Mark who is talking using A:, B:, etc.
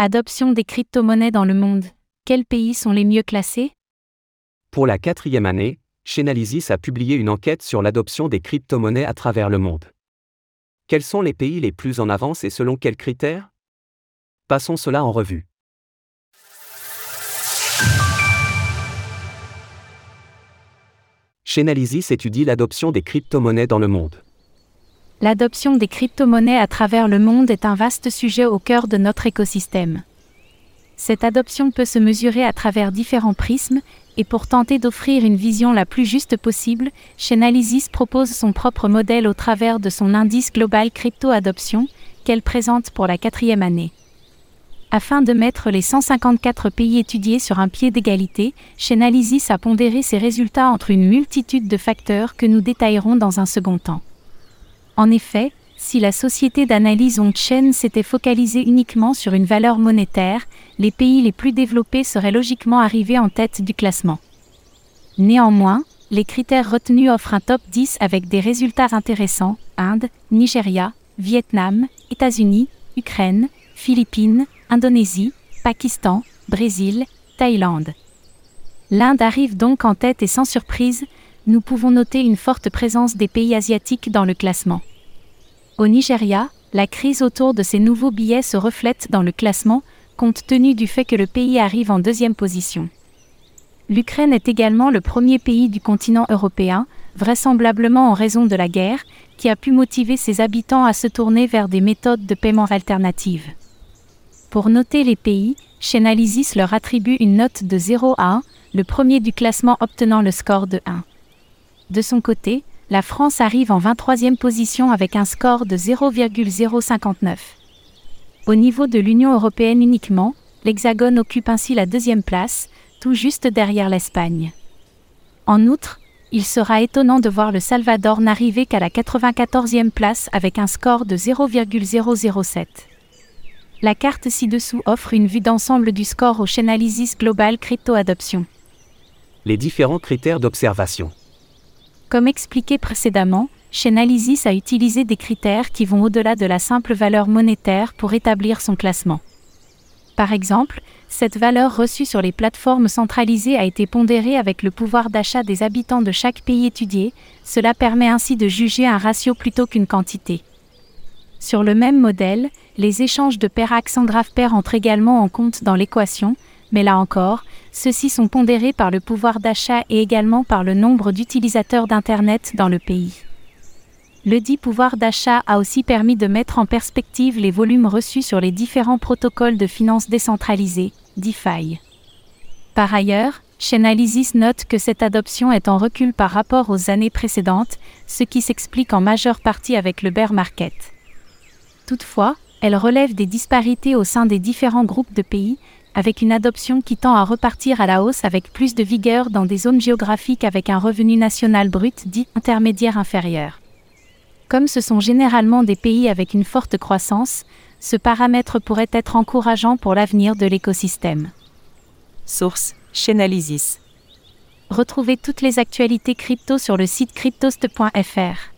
A: Adoption des crypto-monnaies dans le monde. Quels pays sont les mieux classés?
B: Pour la quatrième année, Chainalysis a publié une enquête sur l'adoption des crypto-monnaies à travers le monde. Quels sont les pays les plus en avance et selon quels critères? Passons cela en revue. Chainalysis étudie l'adoption des crypto-monnaies dans le monde.
A: L'adoption des crypto-monnaies à travers le monde est un vaste sujet au cœur de notre écosystème. Cette adoption peut se mesurer à travers différents prismes, et pour tenter d'offrir une vision la plus juste possible, Chainalysis propose son propre modèle au travers de son indice global crypto adoption, qu'elle présente pour la quatrième année. Afin de mettre les 154 pays étudiés sur un pied d'égalité, Chainalysis a pondéré ses résultats entre une multitude de facteurs que nous détaillerons dans un second temps. En effet, si la société d'analyse on-chain s'était focalisée uniquement sur une valeur monétaire, les pays les plus développés seraient logiquement arrivés en tête du classement. Néanmoins, les critères retenus offrent un top 10 avec des résultats intéressants Inde, Nigeria, Vietnam, États-Unis, Ukraine, Philippines, Indonésie, Pakistan, Brésil, Thaïlande. L'Inde arrive donc en tête et sans surprise, nous pouvons noter une forte présence des pays asiatiques dans le classement. Au Nigeria, la crise autour de ces nouveaux billets se reflète dans le classement, compte tenu du fait que le pays arrive en deuxième position. L'Ukraine est également le premier pays du continent européen, vraisemblablement en raison de la guerre, qui a pu motiver ses habitants à se tourner vers des méthodes de paiement alternatives. Pour noter les pays, Chainalysis leur attribue une note de 0 à 1, le premier du classement obtenant le score de 1. De son côté, la France arrive en 23e position avec un score de 0,059. Au niveau de l'Union européenne uniquement, l'Hexagone occupe ainsi la deuxième place, tout juste derrière l'Espagne. En outre, il sera étonnant de voir le Salvador n'arriver qu'à la 94e place avec un score de 0,007. La carte ci-dessous offre une vue d'ensemble du score au Chainalysis Global Crypto Adoption.
B: Les différents critères d'observation.
A: Comme expliqué précédemment, Chainalysis a utilisé des critères qui vont au-delà de la simple valeur monétaire pour établir son classement. Par exemple, cette valeur reçue sur les plateformes centralisées a été pondérée avec le pouvoir d'achat des habitants de chaque pays étudié, cela permet ainsi de juger un ratio plutôt qu'une quantité. Sur le même modèle, les échanges de paires Axandrave pair entrent également en compte dans l'équation, mais là encore, ceux-ci sont pondérés par le pouvoir d'achat et également par le nombre d'utilisateurs d'Internet dans le pays. Le dit pouvoir d'achat a aussi permis de mettre en perspective les volumes reçus sur les différents protocoles de finances décentralisées, DeFi. Par ailleurs, Chainalysis note que cette adoption est en recul par rapport aux années précédentes, ce qui s'explique en majeure partie avec le bear market. Toutefois, elle relève des disparités au sein des différents groupes de pays, avec une adoption qui tend à repartir à la hausse avec plus de vigueur dans des zones géographiques avec un revenu national brut dit intermédiaire inférieur. Comme ce sont généralement des pays avec une forte croissance, ce paramètre pourrait être encourageant pour l'avenir de l'écosystème.
C: Source Chainalysis.
A: Retrouvez toutes les actualités crypto sur le site cryptost.fr.